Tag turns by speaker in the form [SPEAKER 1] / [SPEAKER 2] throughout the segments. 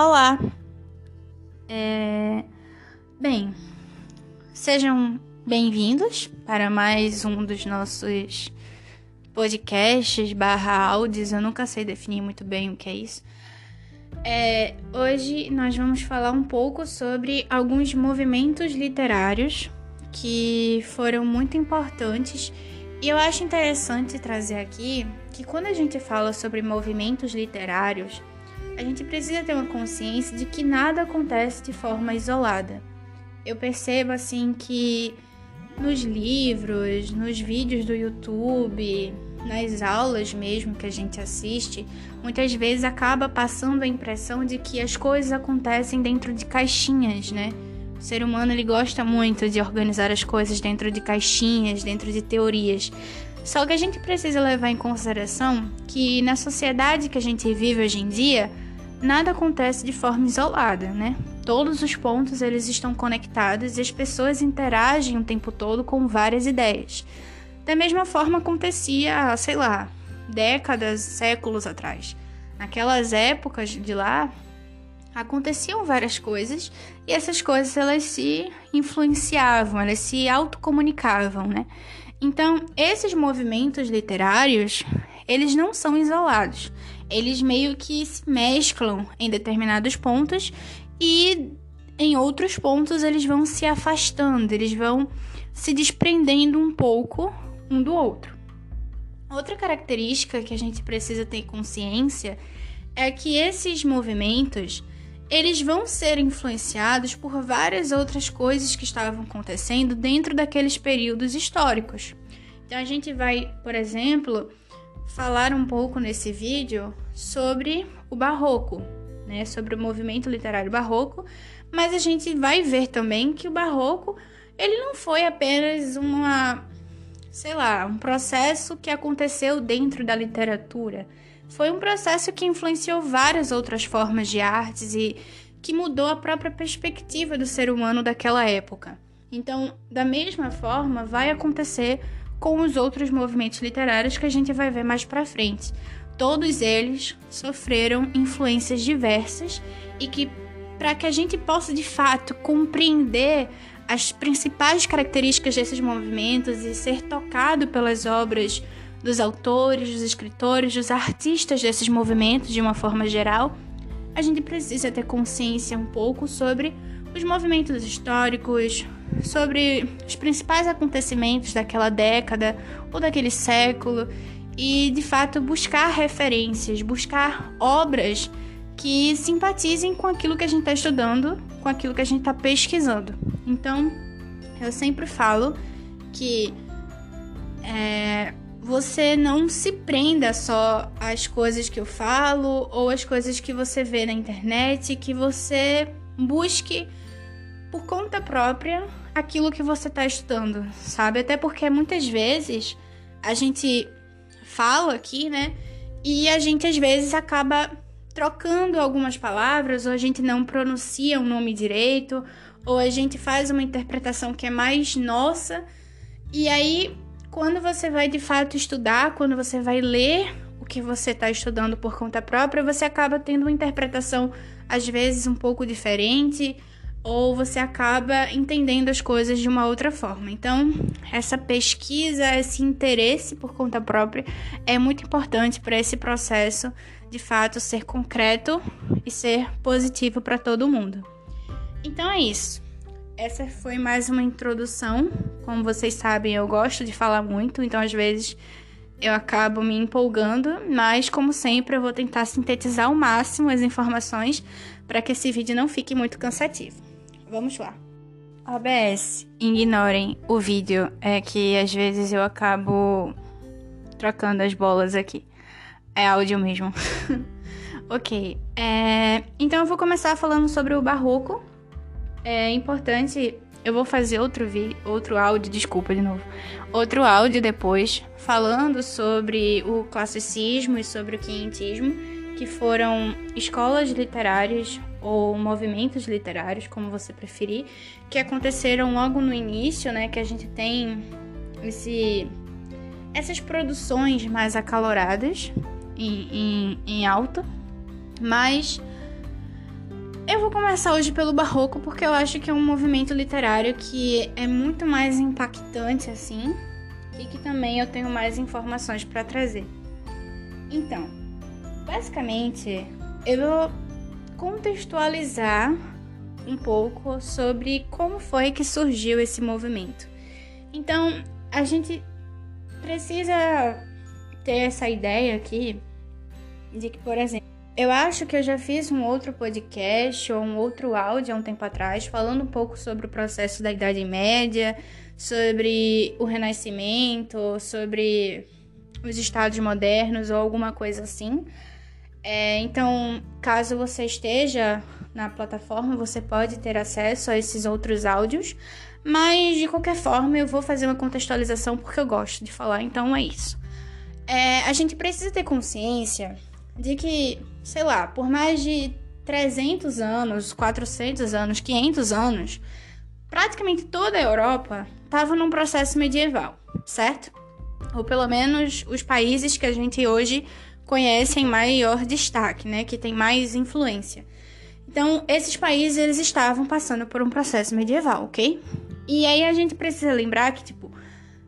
[SPEAKER 1] Olá! É... Bem, sejam bem-vindos para mais um dos nossos podcasts barra áudios. Eu nunca sei definir muito bem o que é isso. É, hoje nós vamos falar um pouco sobre alguns movimentos literários que foram muito importantes e eu acho interessante trazer aqui que quando a gente fala sobre movimentos literários, a gente precisa ter uma consciência de que nada acontece de forma isolada. Eu percebo assim que nos livros, nos vídeos do YouTube, nas aulas mesmo que a gente assiste, muitas vezes acaba passando a impressão de que as coisas acontecem dentro de caixinhas, né? O ser humano ele gosta muito de organizar as coisas dentro de caixinhas, dentro de teorias. Só que a gente precisa levar em consideração que na sociedade que a gente vive hoje em dia, nada acontece de forma isolada, né? Todos os pontos eles estão conectados e as pessoas interagem o tempo todo com várias ideias. Da mesma forma acontecia, sei lá, décadas, séculos atrás. Naquelas épocas de lá, aconteciam várias coisas e essas coisas elas se influenciavam, elas se autocomunicavam, né? Então, esses movimentos literários, eles não são isolados. Eles meio que se mesclam em determinados pontos e em outros pontos eles vão se afastando, eles vão se desprendendo um pouco um do outro. Outra característica que a gente precisa ter consciência é que esses movimentos eles vão ser influenciados por várias outras coisas que estavam acontecendo dentro daqueles períodos históricos. Então a gente vai, por exemplo, falar um pouco nesse vídeo sobre o barroco, né, sobre o movimento literário barroco, mas a gente vai ver também que o barroco ele não foi apenas uma, sei lá, um processo que aconteceu dentro da literatura foi um processo que influenciou várias outras formas de artes e que mudou a própria perspectiva do ser humano daquela época. Então, da mesma forma, vai acontecer com os outros movimentos literários que a gente vai ver mais para frente. Todos eles sofreram influências diversas e que para que a gente possa de fato compreender as principais características desses movimentos e ser tocado pelas obras dos autores, dos escritores, dos artistas desses movimentos de uma forma geral, a gente precisa ter consciência um pouco sobre os movimentos históricos, sobre os principais acontecimentos daquela década ou daquele século e, de fato, buscar referências, buscar obras que simpatizem com aquilo que a gente está estudando, com aquilo que a gente está pesquisando. Então, eu sempre falo que é, você não se prenda só às coisas que eu falo ou às coisas que você vê na internet, que você busque por conta própria aquilo que você está estudando, sabe? Até porque muitas vezes a gente fala aqui, né? E a gente às vezes acaba trocando algumas palavras, ou a gente não pronuncia o um nome direito, ou a gente faz uma interpretação que é mais nossa, e aí quando você vai de fato estudar, quando você vai ler o que você está estudando por conta própria, você acaba tendo uma interpretação às vezes um pouco diferente ou você acaba entendendo as coisas de uma outra forma. Então, essa pesquisa, esse interesse por conta própria é muito importante para esse processo de fato ser concreto e ser positivo para todo mundo. Então é isso. Essa foi mais uma introdução como vocês sabem, eu gosto de falar muito, então às vezes eu acabo me empolgando, mas como sempre eu vou tentar sintetizar ao máximo as informações para que esse vídeo não fique muito cansativo. Vamos lá. OBS, ignorem o vídeo, é que às vezes eu acabo trocando as bolas aqui. É áudio mesmo. ok, é... então eu vou começar falando sobre o barroco. É importante eu vou fazer outro vi outro áudio, desculpa de novo. Outro áudio depois falando sobre o classicismo e sobre o quinhentismo, que foram escolas literárias ou movimentos literários, como você preferir, que aconteceram logo no início, né, que a gente tem esse essas produções mais acaloradas em, em, em alta, mas eu vou começar hoje pelo Barroco porque eu acho que é um movimento literário que é muito mais impactante assim e que também eu tenho mais informações para trazer. Então, basicamente, eu contextualizar um pouco sobre como foi que surgiu esse movimento. Então, a gente precisa ter essa ideia aqui de que, por exemplo, eu acho que eu já fiz um outro podcast ou um outro áudio há um tempo atrás falando um pouco sobre o processo da Idade Média, sobre o Renascimento, sobre os estados modernos ou alguma coisa assim. É, então, caso você esteja na plataforma, você pode ter acesso a esses outros áudios. Mas de qualquer forma, eu vou fazer uma contextualização porque eu gosto de falar, então é isso. É, a gente precisa ter consciência de que, sei lá, por mais de 300 anos, 400 anos, 500 anos, praticamente toda a Europa estava num processo medieval, certo? Ou pelo menos os países que a gente hoje conhece em maior destaque, né, que tem mais influência. Então, esses países eles estavam passando por um processo medieval, ok? E aí a gente precisa lembrar que, tipo,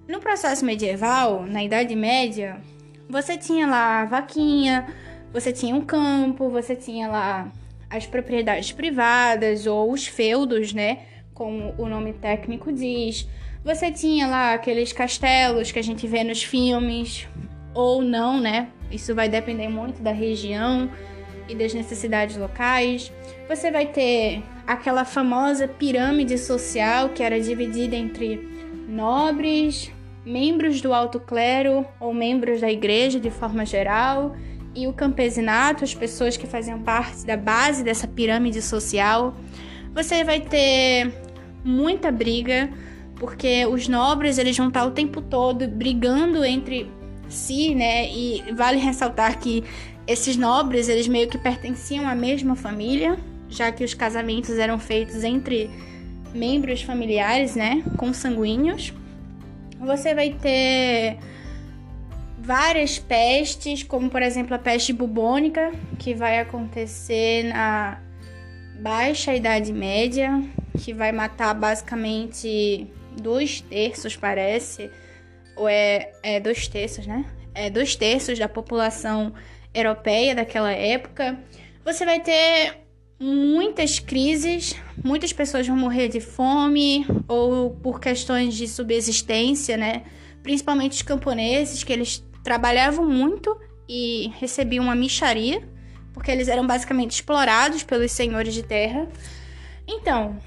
[SPEAKER 1] no processo medieval, na Idade Média, você tinha lá a vaquinha, você tinha um campo, você tinha lá as propriedades privadas ou os feudos, né? Como o nome técnico diz. Você tinha lá aqueles castelos que a gente vê nos filmes, ou não, né? Isso vai depender muito da região e das necessidades locais. Você vai ter aquela famosa pirâmide social que era dividida entre nobres, membros do alto clero ou membros da igreja de forma geral, e o campesinato, as pessoas que faziam parte da base dessa pirâmide social. Você vai ter muita briga, porque os nobres eles vão estar o tempo todo brigando entre si, né? E vale ressaltar que esses nobres, eles meio que pertenciam à mesma família, já que os casamentos eram feitos entre membros familiares, né, consanguíneos. Você vai ter várias pestes, como por exemplo a peste bubônica, que vai acontecer na baixa Idade Média, que vai matar basicamente dois terços, parece, ou é, é dois terços, né? É dois terços da população europeia daquela época. Você vai ter muitas crises, muitas pessoas vão morrer de fome ou por questões de subsistência, né? Principalmente os camponeses, que eles trabalhavam muito e recebiam uma micharia, porque eles eram basicamente explorados pelos senhores de terra. Então,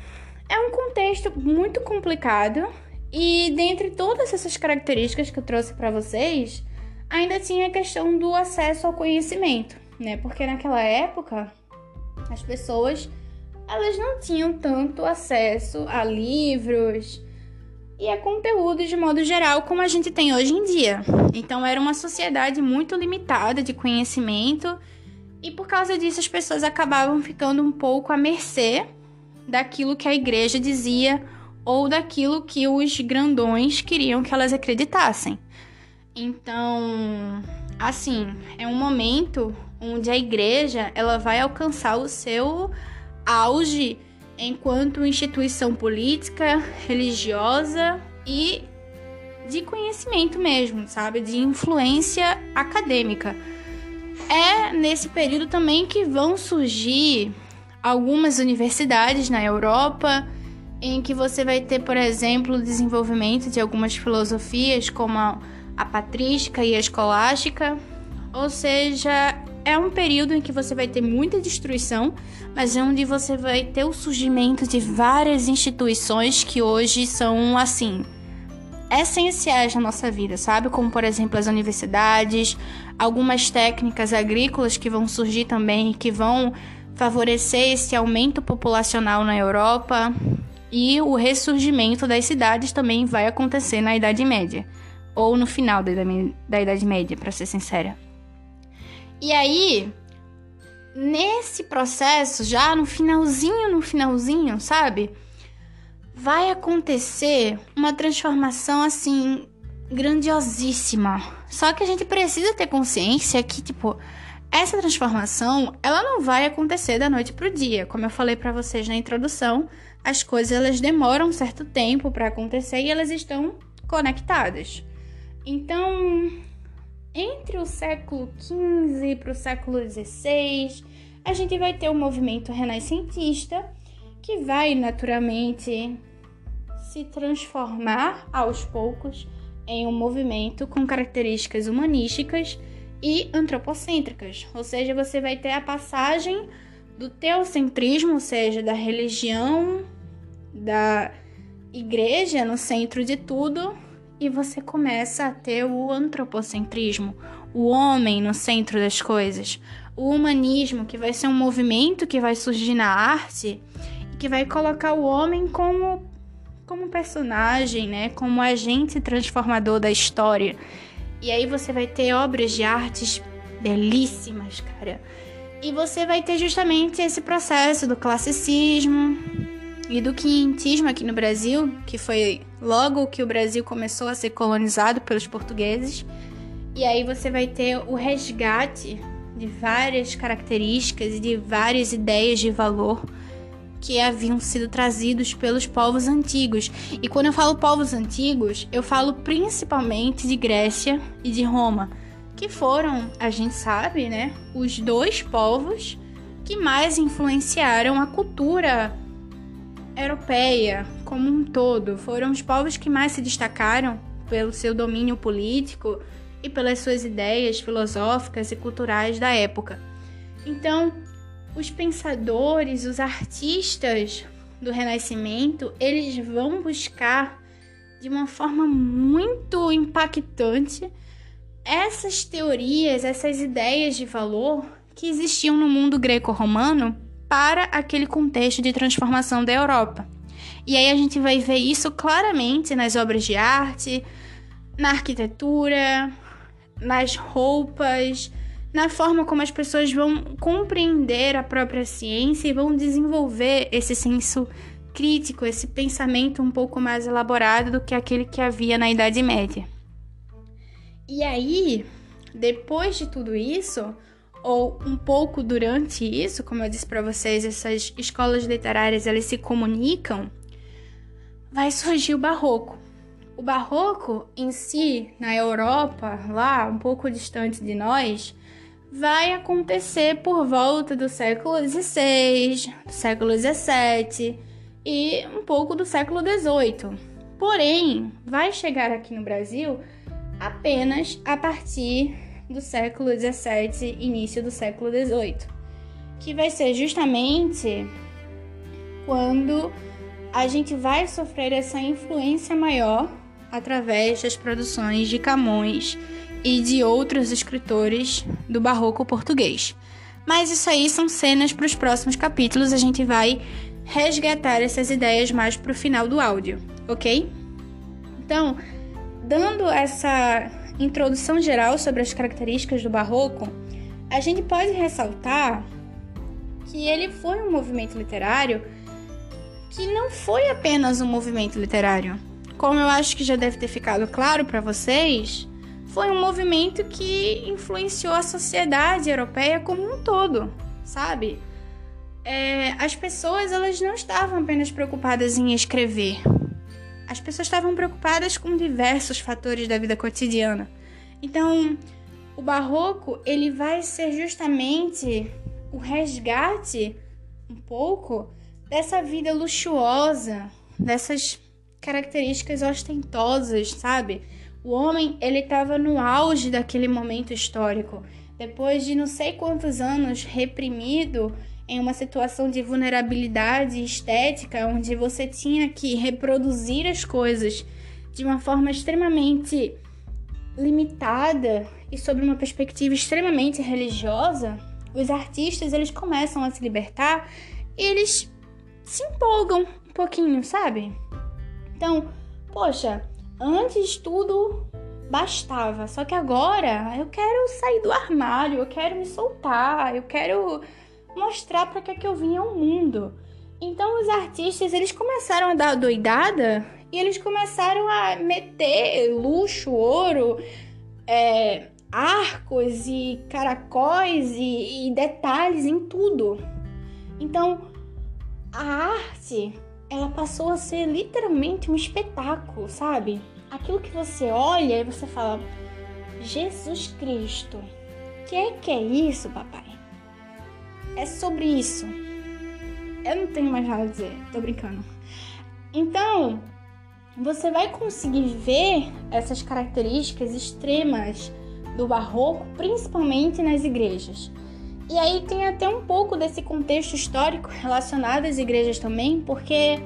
[SPEAKER 1] é um contexto muito complicado e dentre todas essas características que eu trouxe para vocês, ainda tinha a questão do acesso ao conhecimento, né? Porque naquela época as pessoas elas não tinham tanto acesso a livros e a conteúdo de modo geral como a gente tem hoje em dia. Então era uma sociedade muito limitada de conhecimento e por causa disso as pessoas acabavam ficando um pouco à mercê daquilo que a igreja dizia ou daquilo que os grandões queriam que elas acreditassem. Então, assim, é um momento onde a igreja ela vai alcançar o seu auge enquanto instituição política, religiosa e de conhecimento mesmo, sabe? De influência acadêmica. É nesse período também que vão surgir algumas universidades na Europa em que você vai ter, por exemplo, o desenvolvimento de algumas filosofias como a, a patrística e a escolástica, ou seja, é um período em que você vai ter muita destruição, mas é onde você vai ter o surgimento de várias instituições que hoje são assim essenciais na nossa vida, sabe? Como por exemplo as universidades, algumas técnicas agrícolas que vão surgir também, que vão favorecer esse aumento populacional na Europa, e o ressurgimento das cidades também vai acontecer na Idade Média, ou no final da Idade, da Idade Média, para ser sincera. E aí, nesse processo, já no finalzinho, no finalzinho, sabe? Vai acontecer uma transformação assim grandiosíssima. Só que a gente precisa ter consciência que, tipo, essa transformação, ela não vai acontecer da noite para o dia. Como eu falei para vocês na introdução, as coisas elas demoram um certo tempo para acontecer e elas estão conectadas. Então, entre o século XV para o século XVI, a gente vai ter o um movimento renascentista que vai naturalmente se transformar aos poucos em um movimento com características humanísticas e antropocêntricas, ou seja, você vai ter a passagem do teocentrismo, ou seja, da religião, da igreja no centro de tudo, e você começa a ter o antropocentrismo, o homem no centro das coisas, o humanismo, que vai ser um movimento que vai surgir na arte e que vai colocar o homem como como personagem, né, como agente transformador da história. E aí você vai ter obras de artes belíssimas, cara. E você vai ter justamente esse processo do classicismo e do quinhentismo aqui no Brasil, que foi logo que o Brasil começou a ser colonizado pelos portugueses. E aí você vai ter o resgate de várias características e de várias ideias de valor que haviam sido trazidos pelos povos antigos. E quando eu falo povos antigos, eu falo principalmente de Grécia e de Roma, que foram, a gente sabe, né, os dois povos que mais influenciaram a cultura europeia como um todo. Foram os povos que mais se destacaram pelo seu domínio político e pelas suas ideias filosóficas e culturais da época. Então, os pensadores, os artistas do Renascimento, eles vão buscar de uma forma muito impactante essas teorias, essas ideias de valor que existiam no mundo greco-romano para aquele contexto de transformação da Europa. E aí a gente vai ver isso claramente nas obras de arte, na arquitetura, nas roupas, na forma como as pessoas vão compreender a própria ciência e vão desenvolver esse senso crítico, esse pensamento um pouco mais elaborado do que aquele que havia na Idade Média. E aí, depois de tudo isso, ou um pouco durante isso, como eu disse para vocês, essas escolas literárias elas se comunicam, vai surgir o barroco. O barroco em si, na Europa, lá um pouco distante de nós, vai acontecer por volta do século XVI, do século XVII e um pouco do século XVIII. Porém, vai chegar aqui no Brasil apenas a partir do século XVII, início do século XVIII, que vai ser justamente quando a gente vai sofrer essa influência maior através das produções de Camões e de outros escritores do barroco português. Mas isso aí são cenas para os próximos capítulos, a gente vai resgatar essas ideias mais para o final do áudio, ok? Então, dando essa introdução geral sobre as características do barroco, a gente pode ressaltar que ele foi um movimento literário que não foi apenas um movimento literário. Como eu acho que já deve ter ficado claro para vocês, foi um movimento que influenciou a sociedade europeia como um todo, sabe? É, as pessoas elas não estavam apenas preocupadas em escrever. As pessoas estavam preocupadas com diversos fatores da vida cotidiana. Então, o barroco ele vai ser justamente o resgate um pouco dessa vida luxuosa, dessas características ostentosas, sabe? O homem, ele estava no auge daquele momento histórico, depois de não sei quantos anos reprimido em uma situação de vulnerabilidade estética, onde você tinha que reproduzir as coisas de uma forma extremamente limitada e sob uma perspectiva extremamente religiosa, os artistas eles começam a se libertar e eles se empolgam um pouquinho, sabe? Então, poxa, Antes tudo bastava, só que agora eu quero sair do armário, eu quero me soltar, eu quero mostrar para que é que eu vim ao mundo. Então os artistas eles começaram a dar doidada e eles começaram a meter luxo, ouro, é, arcos e caracóis e, e detalhes em tudo. Então, a arte, ela passou a ser literalmente um espetáculo, sabe? Aquilo que você olha e você fala, Jesus Cristo, que é que é isso, papai? É sobre isso. Eu não tenho mais nada a dizer, tô brincando. Então, você vai conseguir ver essas características extremas do barroco, principalmente nas igrejas. E aí tem até um pouco desse contexto histórico relacionado às igrejas também, porque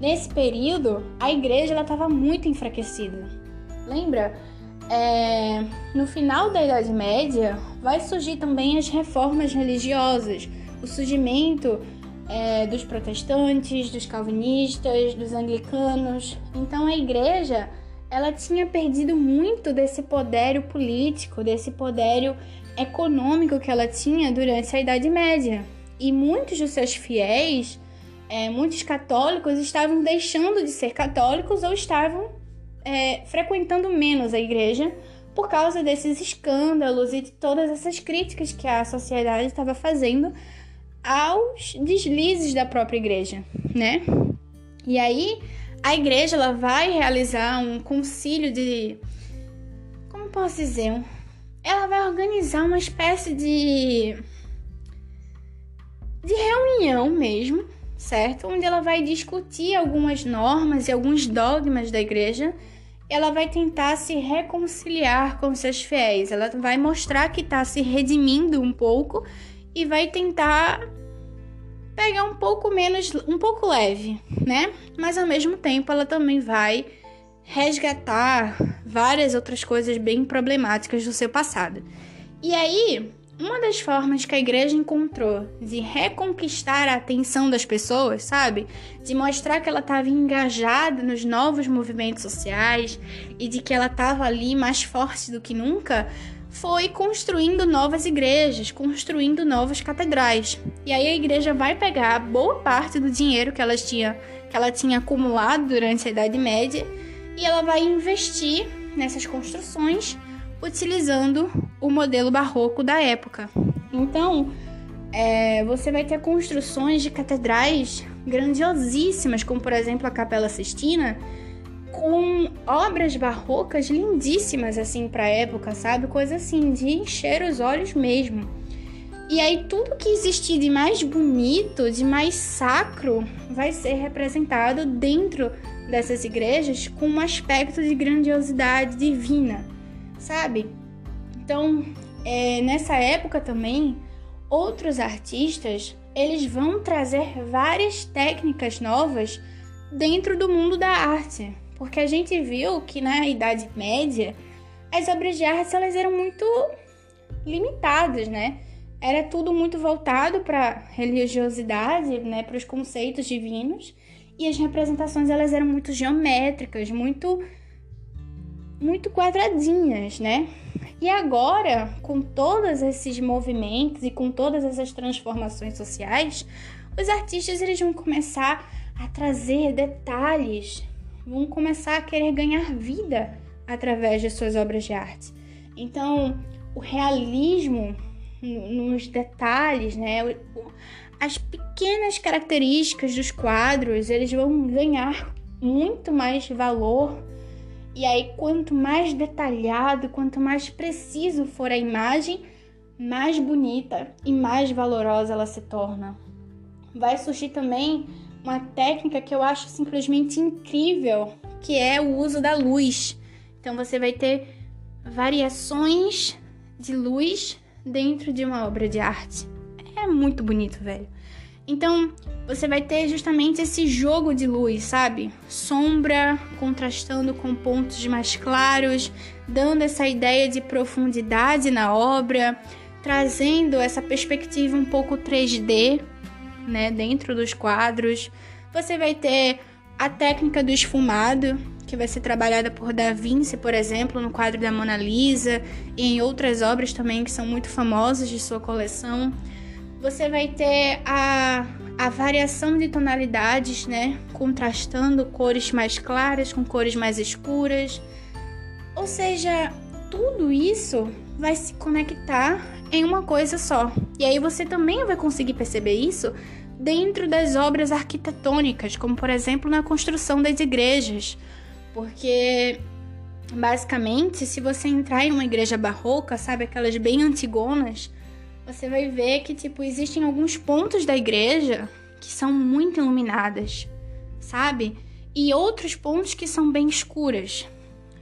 [SPEAKER 1] nesse período a igreja estava muito enfraquecida. Lembra? É, no final da Idade Média vai surgir também as reformas religiosas, o surgimento é, dos protestantes, dos calvinistas, dos anglicanos. Então a igreja ela tinha perdido muito desse poder político, desse poder econômico que ela tinha durante a Idade Média. E muitos dos seus fiéis, é, muitos católicos, estavam deixando de ser católicos ou estavam é, frequentando menos a igreja por causa desses escândalos e de todas essas críticas que a sociedade estava fazendo aos deslizes da própria igreja, né? E aí a igreja ela vai realizar um concílio de como posso dizer, ela vai organizar uma espécie de de reunião mesmo, certo? Onde ela vai discutir algumas normas e alguns dogmas da igreja. Ela vai tentar se reconciliar com seus fiéis. Ela vai mostrar que está se redimindo um pouco e vai tentar pegar um pouco menos, um pouco leve, né? Mas ao mesmo tempo ela também vai resgatar várias outras coisas bem problemáticas do seu passado. E aí, uma das formas que a igreja encontrou de reconquistar a atenção das pessoas, sabe? De mostrar que ela estava engajada nos novos movimentos sociais e de que ela estava ali mais forte do que nunca, foi construindo novas igrejas, construindo novas catedrais. E aí a igreja vai pegar boa parte do dinheiro que ela tinha, que ela tinha acumulado durante a Idade Média e ela vai investir nessas construções utilizando o modelo barroco da época. Então, é, você vai ter construções de catedrais grandiosíssimas, como por exemplo a Capela Sistina, com obras barrocas lindíssimas assim para a época, sabe? Coisa assim de encher os olhos mesmo. E aí tudo que existir de mais bonito, de mais sacro, vai ser representado dentro dessas igrejas com um aspecto de grandiosidade divina, sabe? Então, é, nessa época também, outros artistas eles vão trazer várias técnicas novas dentro do mundo da arte, porque a gente viu que na Idade Média as obras de arte elas eram muito limitadas, né? Era tudo muito voltado para religiosidade, né, para os conceitos divinos, e as representações elas eram muito geométricas, muito muito quadradinhas, né? E agora, com todos esses movimentos e com todas essas transformações sociais, os artistas eles vão começar a trazer detalhes vão começar a querer ganhar vida através de suas obras de arte. Então, o realismo nos detalhes, né? As pequenas características dos quadros, eles vão ganhar muito mais valor. E aí, quanto mais detalhado, quanto mais preciso for a imagem, mais bonita e mais valorosa ela se torna. Vai surgir também uma técnica que eu acho simplesmente incrível, que é o uso da luz. Então você vai ter variações de luz dentro de uma obra de arte. É muito bonito, velho. Então, você vai ter justamente esse jogo de luz, sabe? Sombra contrastando com pontos mais claros, dando essa ideia de profundidade na obra, trazendo essa perspectiva um pouco 3D né, dentro dos quadros. Você vai ter a técnica do esfumado, que vai ser trabalhada por Da Vinci, por exemplo, no quadro da Mona Lisa e em outras obras também que são muito famosas de sua coleção. Você vai ter a, a variação de tonalidades, né, contrastando cores mais claras com cores mais escuras. Ou seja, tudo isso vai se conectar em uma coisa só. E aí você também vai conseguir perceber isso dentro das obras arquitetônicas, como por exemplo na construção das igrejas. Porque basicamente, se você entrar em uma igreja barroca, sabe aquelas bem antigonas, você vai ver que tipo existem alguns pontos da igreja que são muito iluminadas, sabe? E outros pontos que são bem escuras.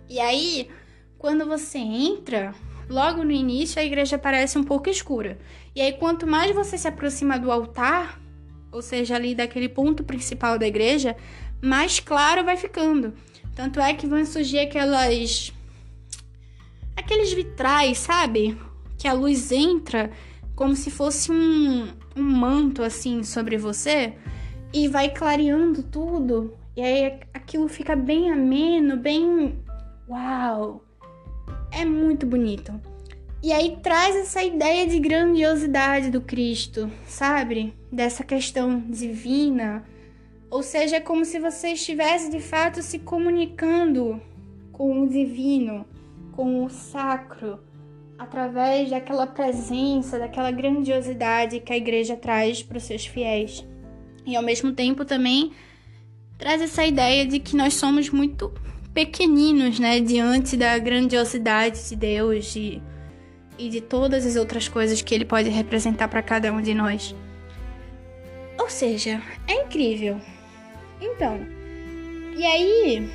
[SPEAKER 1] E aí, quando você entra, logo no início a igreja parece um pouco escura. E aí, quanto mais você se aproxima do altar, ou seja, ali daquele ponto principal da igreja, mais claro vai ficando. Tanto é que vão surgir aquelas. aqueles vitrais, sabe? Que a luz entra como se fosse um, um manto assim sobre você e vai clareando tudo. E aí aquilo fica bem ameno, bem. Uau! É muito bonito. E aí traz essa ideia de grandiosidade do Cristo, sabe? Dessa questão divina. Ou seja, é como se você estivesse de fato se comunicando com o divino, com o sacro, através daquela presença, daquela grandiosidade que a igreja traz para os seus fiéis. E ao mesmo tempo também traz essa ideia de que nós somos muito pequeninos, né, diante da grandiosidade de Deus e, e de todas as outras coisas que ele pode representar para cada um de nós. Ou seja, é incrível. Então, e aí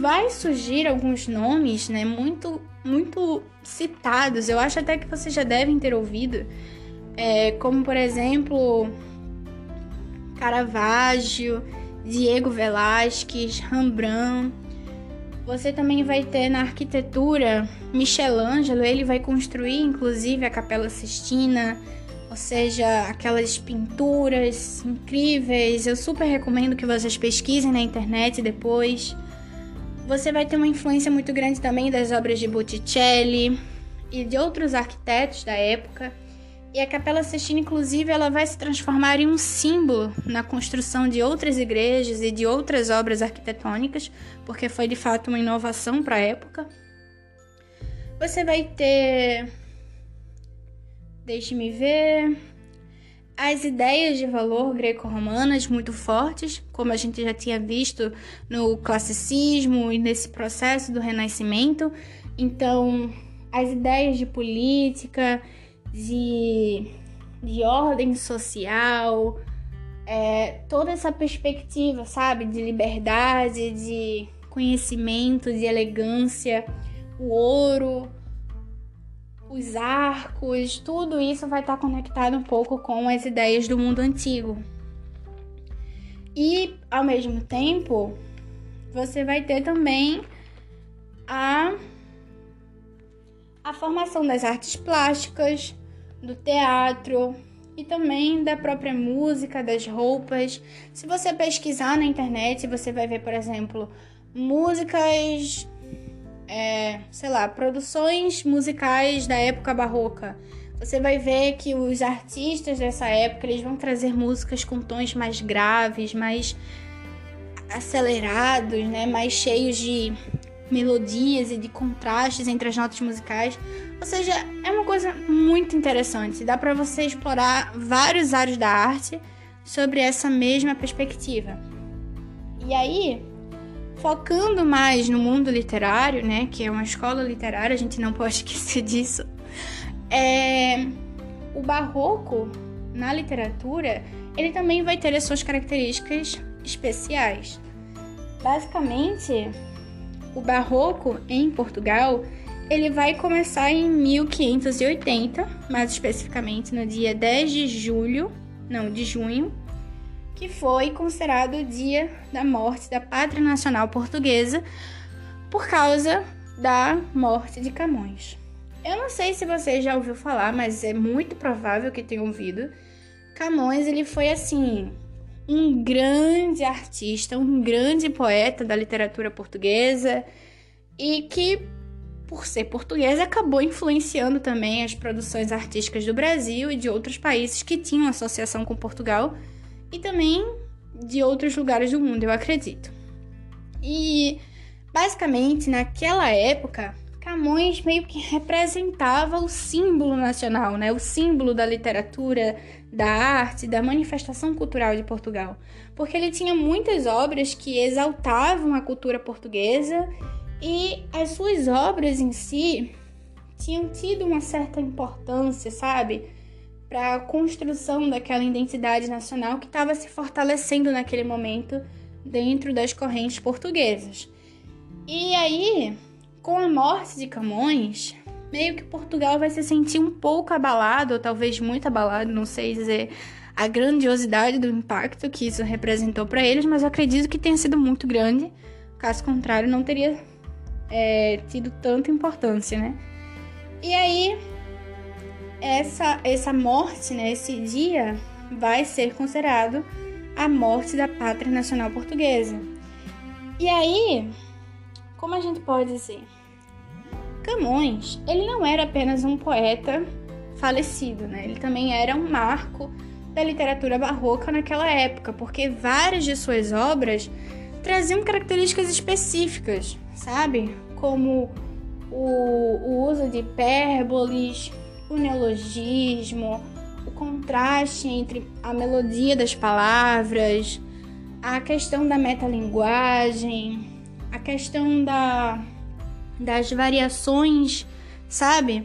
[SPEAKER 1] vai surgir alguns nomes, né, muito muito citados. Eu acho até que vocês já devem ter ouvido, é, como por exemplo Caravaggio, Diego Velázquez, Rembrandt. Você também vai ter na arquitetura Michelangelo, ele vai construir inclusive a Capela Sistina, ou seja, aquelas pinturas incríveis. Eu super recomendo que vocês pesquisem na internet depois. Você vai ter uma influência muito grande também das obras de Botticelli e de outros arquitetos da época. E a Capela Sistina, inclusive, ela vai se transformar em um símbolo na construção de outras igrejas e de outras obras arquitetônicas, porque foi de fato uma inovação para a época. Você vai ter. Deixe-me ver. As ideias de valor greco-romanas muito fortes, como a gente já tinha visto no classicismo e nesse processo do renascimento. Então, as ideias de política de, de ordem social, é, toda essa perspectiva, sabe, de liberdade, de conhecimento, de elegância, o ouro, os arcos, tudo isso vai estar conectado um pouco com as ideias do mundo antigo. E ao mesmo tempo, você vai ter também a a formação das artes plásticas, do teatro e também da própria música, das roupas. Se você pesquisar na internet, você vai ver, por exemplo, músicas, é, sei lá, produções musicais da época barroca. Você vai ver que os artistas dessa época eles vão trazer músicas com tons mais graves, mais acelerados, né, mais cheios de melodias e de contrastes entre as notas musicais. Ou seja, é uma coisa muito interessante. Dá para você explorar vários áreas da arte sobre essa mesma perspectiva. E aí, focando mais no mundo literário, né, que é uma escola literária, a gente não pode esquecer disso. É o barroco na literatura, ele também vai ter as suas características especiais. Basicamente, o barroco em Portugal, ele vai começar em 1580, mais especificamente no dia 10 de julho, não, de junho, que foi considerado o dia da morte da pátria nacional portuguesa por causa da morte de Camões. Eu não sei se você já ouviu falar, mas é muito provável que tenha ouvido. Camões, ele foi assim, um grande artista, um grande poeta da literatura portuguesa e que, por ser português, acabou influenciando também as produções artísticas do Brasil e de outros países que tinham associação com Portugal e também de outros lugares do mundo, eu acredito. E basicamente naquela época, Camões meio que representava o símbolo nacional, né? O símbolo da literatura, da arte, da manifestação cultural de Portugal, porque ele tinha muitas obras que exaltavam a cultura portuguesa e as suas obras em si tinham tido uma certa importância, sabe? Para a construção daquela identidade nacional que estava se fortalecendo naquele momento dentro das correntes portuguesas. E aí, com a morte de Camões, meio que Portugal vai se sentir um pouco abalado, ou talvez muito abalado, não sei dizer a grandiosidade do impacto que isso representou para eles, mas eu acredito que tenha sido muito grande. Caso contrário, não teria é, tido tanta importância, né? E aí, essa, essa morte, né, esse dia, vai ser considerado a morte da pátria nacional portuguesa. E aí, como a gente pode dizer? Camões, ele não era apenas um poeta falecido, né? Ele também era um marco da literatura barroca naquela época, porque várias de suas obras traziam características específicas, sabe? Como o, o uso de hipérboles, o neologismo, o contraste entre a melodia das palavras, a questão da metalinguagem, a questão da, das variações, sabe?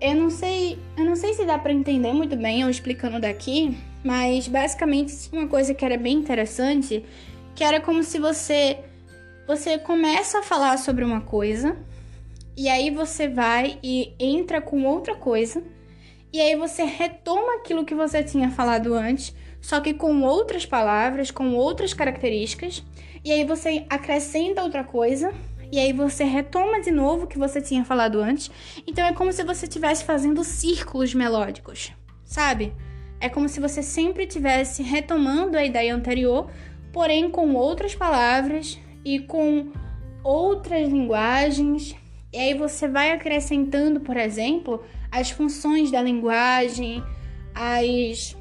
[SPEAKER 1] Eu não sei, eu não sei se dá para entender muito bem eu explicando daqui, mas basicamente uma coisa que era bem interessante, que era como se você você começa a falar sobre uma coisa e aí você vai e entra com outra coisa e aí você retoma aquilo que você tinha falado antes, só que com outras palavras, com outras características e aí você acrescenta outra coisa, e aí você retoma de novo o que você tinha falado antes. Então é como se você estivesse fazendo círculos melódicos, sabe? É como se você sempre estivesse retomando a ideia anterior, porém com outras palavras e com outras linguagens. E aí você vai acrescentando, por exemplo, as funções da linguagem, as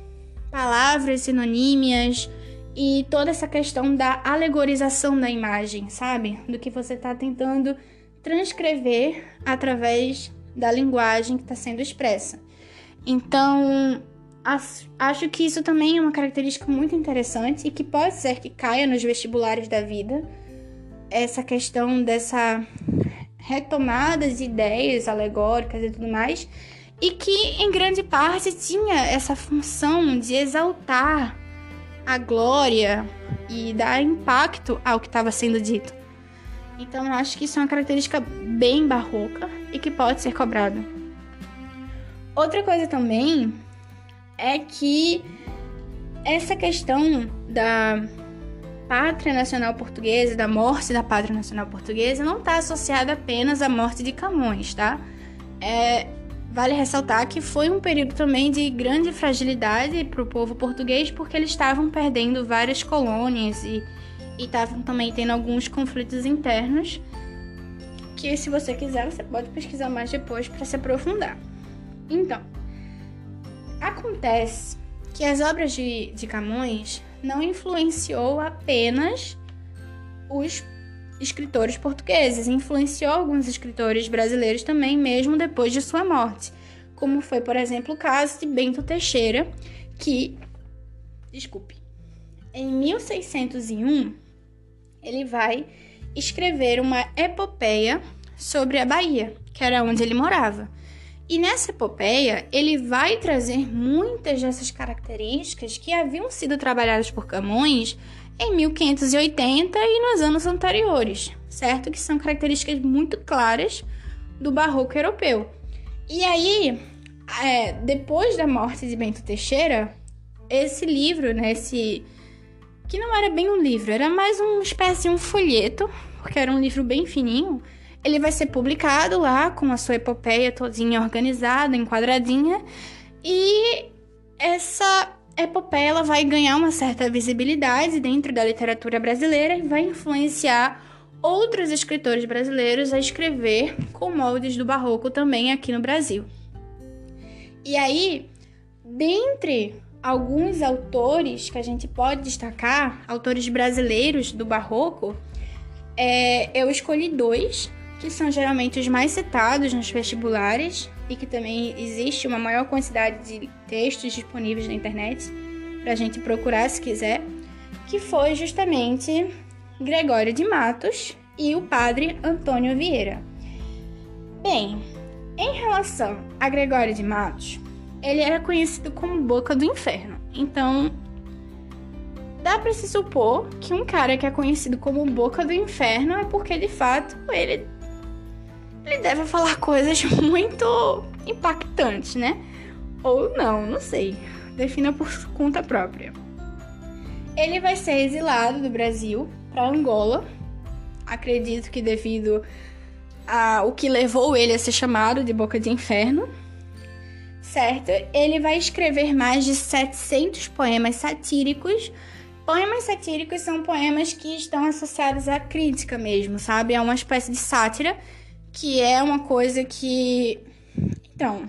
[SPEAKER 1] palavras sinonímias, e toda essa questão da alegorização da imagem, sabe? Do que você está tentando transcrever através da linguagem que está sendo expressa. Então, acho que isso também é uma característica muito interessante e que pode ser que caia nos vestibulares da vida. Essa questão dessa retomada de ideias alegóricas e tudo mais, e que em grande parte tinha essa função de exaltar a glória e dar impacto ao que estava sendo dito. Então eu acho que isso é uma característica bem barroca e que pode ser cobrada. Outra coisa também é que essa questão da pátria nacional portuguesa, da morte da pátria nacional portuguesa, não está associada apenas à morte de Camões, tá? É, Vale ressaltar que foi um período também de grande fragilidade para o povo português, porque eles estavam perdendo várias colônias e estavam também tendo alguns conflitos internos. Que, se você quiser, você pode pesquisar mais depois para se aprofundar. Então, acontece que as obras de, de Camões não influenciou apenas os escritores portugueses, influenciou alguns escritores brasileiros também, mesmo depois de sua morte, como foi, por exemplo, o caso de Bento Teixeira, que, desculpe, em 1601 ele vai escrever uma epopeia sobre a Bahia, que era onde ele morava. E nessa epopeia, ele vai trazer muitas dessas características que haviam sido trabalhadas por Camões em 1580 e nos anos anteriores, certo? Que são características muito claras do barroco europeu. E aí, é, depois da morte de Bento Teixeira, esse livro, né, esse que não era bem um livro, era mais uma espécie de um folheto, porque era um livro bem fininho. Ele vai ser publicado lá com a sua epopeia todinha organizada, enquadradinha, e essa epopeia ela vai ganhar uma certa visibilidade dentro da literatura brasileira e vai influenciar outros escritores brasileiros a escrever com moldes do barroco também aqui no Brasil. E aí, dentre alguns autores que a gente pode destacar, autores brasileiros do barroco, é, eu escolhi dois, que são geralmente os mais citados nos vestibulares e que também existe uma maior quantidade de textos disponíveis na internet para a gente procurar se quiser, que foi justamente Gregório de Matos e o padre Antônio Vieira. Bem, em relação a Gregório de Matos, ele era conhecido como Boca do Inferno. Então, dá para se supor que um cara que é conhecido como Boca do Inferno é porque de fato ele ele deve falar coisas muito impactantes, né? Ou não, não sei. Defina por conta própria. Ele vai ser exilado do Brasil para Angola. Acredito que devido a o que levou ele a ser chamado de Boca de Inferno. Certo? Ele vai escrever mais de 700 poemas satíricos. Poemas satíricos são poemas que estão associados à crítica mesmo, sabe? É uma espécie de sátira que é uma coisa que. Então.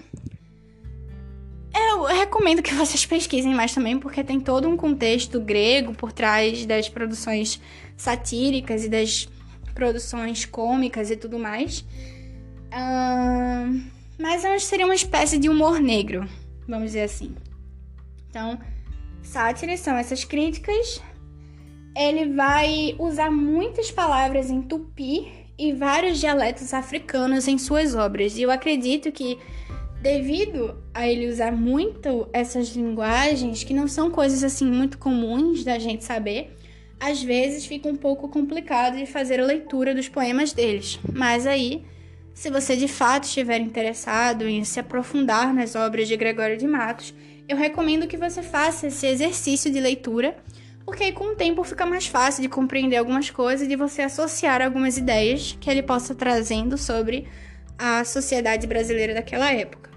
[SPEAKER 1] Eu recomendo que vocês pesquisem mais também, porque tem todo um contexto grego por trás das produções satíricas e das produções cômicas e tudo mais. Uh, mas seria uma espécie de humor negro, vamos dizer assim. Então, sátiras são essas críticas. Ele vai usar muitas palavras em tupi e vários dialetos africanos em suas obras. E eu acredito que, devido a ele usar muito essas linguagens, que não são coisas assim muito comuns da gente saber, às vezes fica um pouco complicado de fazer a leitura dos poemas deles. Mas aí, se você de fato estiver interessado em se aprofundar nas obras de Gregório de Matos, eu recomendo que você faça esse exercício de leitura porque aí com o tempo fica mais fácil de compreender algumas coisas e de você associar algumas ideias que ele possa trazendo sobre a sociedade brasileira daquela época.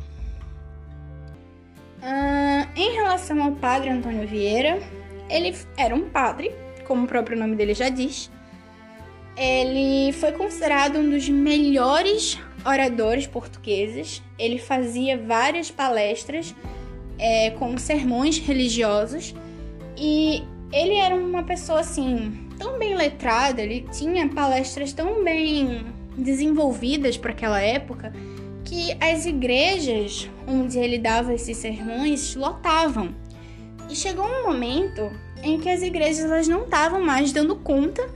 [SPEAKER 1] Uh, em relação ao padre Antônio Vieira, ele era um padre, como o próprio nome dele já diz. Ele foi considerado um dos melhores oradores portugueses. Ele fazia várias palestras é, com sermões religiosos e ele era uma pessoa assim, tão bem letrada, ele tinha palestras tão bem desenvolvidas para aquela época que as igrejas onde ele dava esses sermões lotavam. E chegou um momento em que as igrejas elas não estavam mais dando conta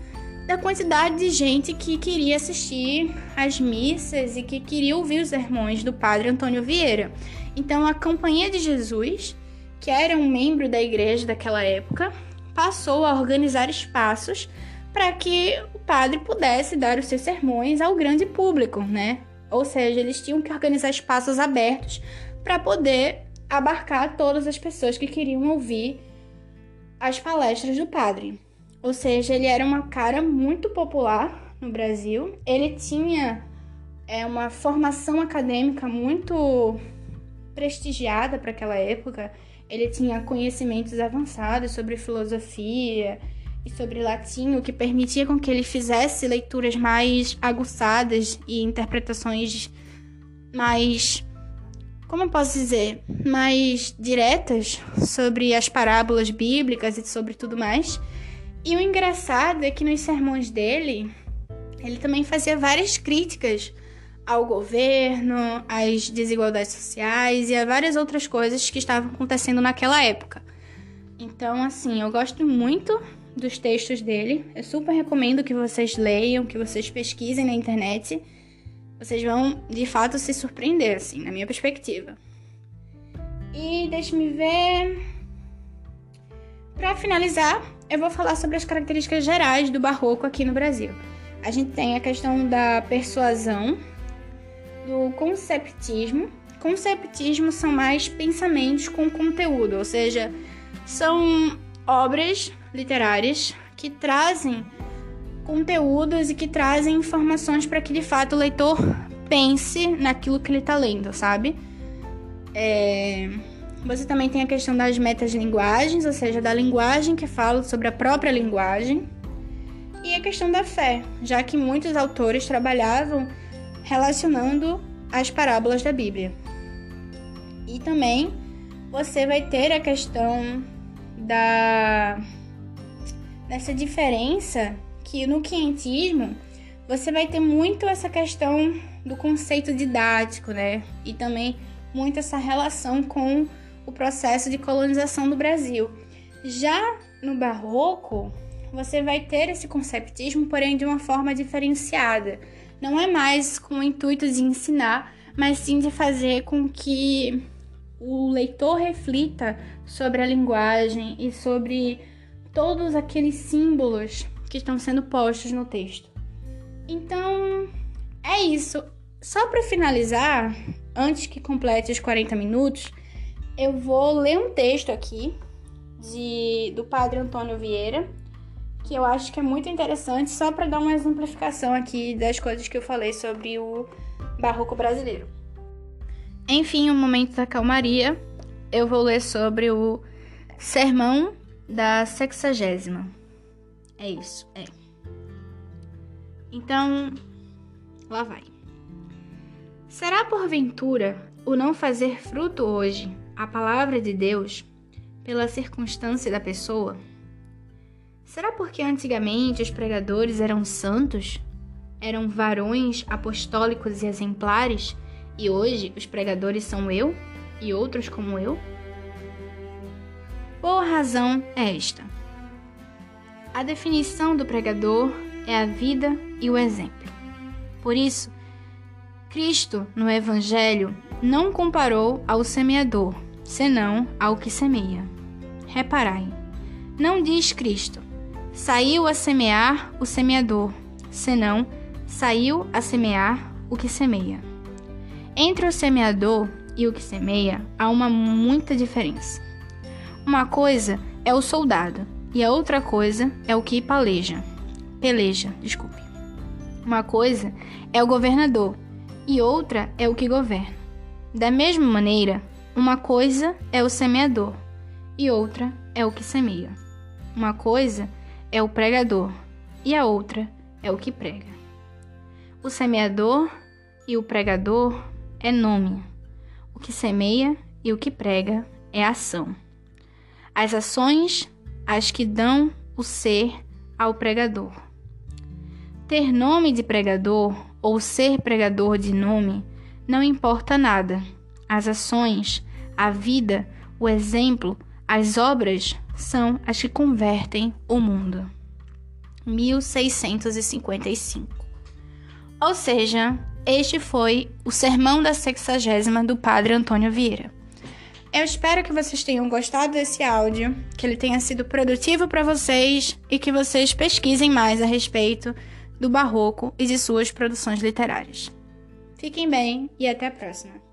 [SPEAKER 1] da quantidade de gente que queria assistir às missas e que queria ouvir os sermões do padre Antônio Vieira. Então a Companhia de Jesus, que era um membro da igreja daquela época, passou a organizar espaços para que o padre pudesse dar os seus sermões ao grande público, né? Ou seja, eles tinham que organizar espaços abertos para poder abarcar todas as pessoas que queriam ouvir as palestras do padre. Ou seja, ele era uma cara muito popular no Brasil. Ele tinha é, uma formação acadêmica muito prestigiada para aquela época. Ele tinha conhecimentos avançados sobre filosofia e sobre latim, o que permitia com que ele fizesse leituras mais aguçadas e interpretações mais como eu posso dizer, mais diretas sobre as parábolas bíblicas e sobre tudo mais. E o engraçado é que nos sermões dele, ele também fazia várias críticas ao governo, às desigualdades sociais e a várias outras coisas que estavam acontecendo naquela época. Então, assim, eu gosto muito dos textos dele. Eu super recomendo que vocês leiam, que vocês pesquisem na internet. Vocês vão, de fato, se surpreender, assim, na minha perspectiva. E deixe-me ver. Para finalizar, eu vou falar sobre as características gerais do barroco aqui no Brasil. A gente tem a questão da persuasão, do conceptismo. Conceptismo são mais pensamentos com conteúdo, ou seja, são obras literárias que trazem conteúdos e que trazem informações para que de fato o leitor pense naquilo que ele está lendo, sabe? É... Você também tem a questão das metalinguagens, ou seja, da linguagem que fala sobre a própria linguagem. E a questão da fé, já que muitos autores trabalhavam relacionando as parábolas da Bíblia. E também você vai ter a questão da dessa diferença que no quientismo você vai ter muito essa questão do conceito didático, né? E também muito essa relação com o processo de colonização do Brasil. Já no Barroco, você vai ter esse conceptismo, porém de uma forma diferenciada. Não é mais com o intuito de ensinar, mas sim de fazer com que o leitor reflita sobre a linguagem e sobre todos aqueles símbolos que estão sendo postos no texto. Então, é isso. Só para finalizar, antes que complete os 40 minutos, eu vou ler um texto aqui de, do padre Antônio Vieira, que eu acho que é muito interessante, só para dar uma exemplificação aqui das coisas que eu falei sobre o barroco brasileiro. Enfim, o um momento da calmaria, eu vou ler sobre o Sermão da Sexagésima. É isso, é. Então, lá vai. Será porventura o não fazer fruto hoje a palavra de Deus pela circunstância da pessoa? Será porque antigamente os pregadores eram santos? Eram varões apostólicos e exemplares? E hoje os pregadores são eu e outros como eu? Boa razão é esta. A definição do pregador é a vida e o exemplo. Por isso, Cristo, no Evangelho, não comparou ao semeador, senão ao que semeia. Reparai, não diz Cristo, saiu a semear o semeador, senão saiu a semear o que semeia. Entre o semeador e o que semeia há uma muita diferença. Uma coisa é o soldado e a outra coisa é o que paleja peleja, desculpe. Uma coisa é o governador e outra é o que governa. Da mesma maneira, uma coisa é o semeador e outra é o que semeia. Uma coisa é o pregador e a outra é o que prega. O semeador e o pregador é nome. O que semeia e o que prega é ação. As ações, as que dão o ser ao pregador. Ter nome de pregador ou ser pregador de nome não importa nada. As ações, a vida, o exemplo, as obras são as que convertem o mundo. 1655. Ou seja, este foi o sermão da sexagésima do Padre Antônio Vieira. Eu espero que vocês tenham gostado desse áudio, que ele tenha sido produtivo para vocês e que vocês pesquisem mais a respeito do Barroco e de suas produções literárias. Fiquem bem e até a próxima!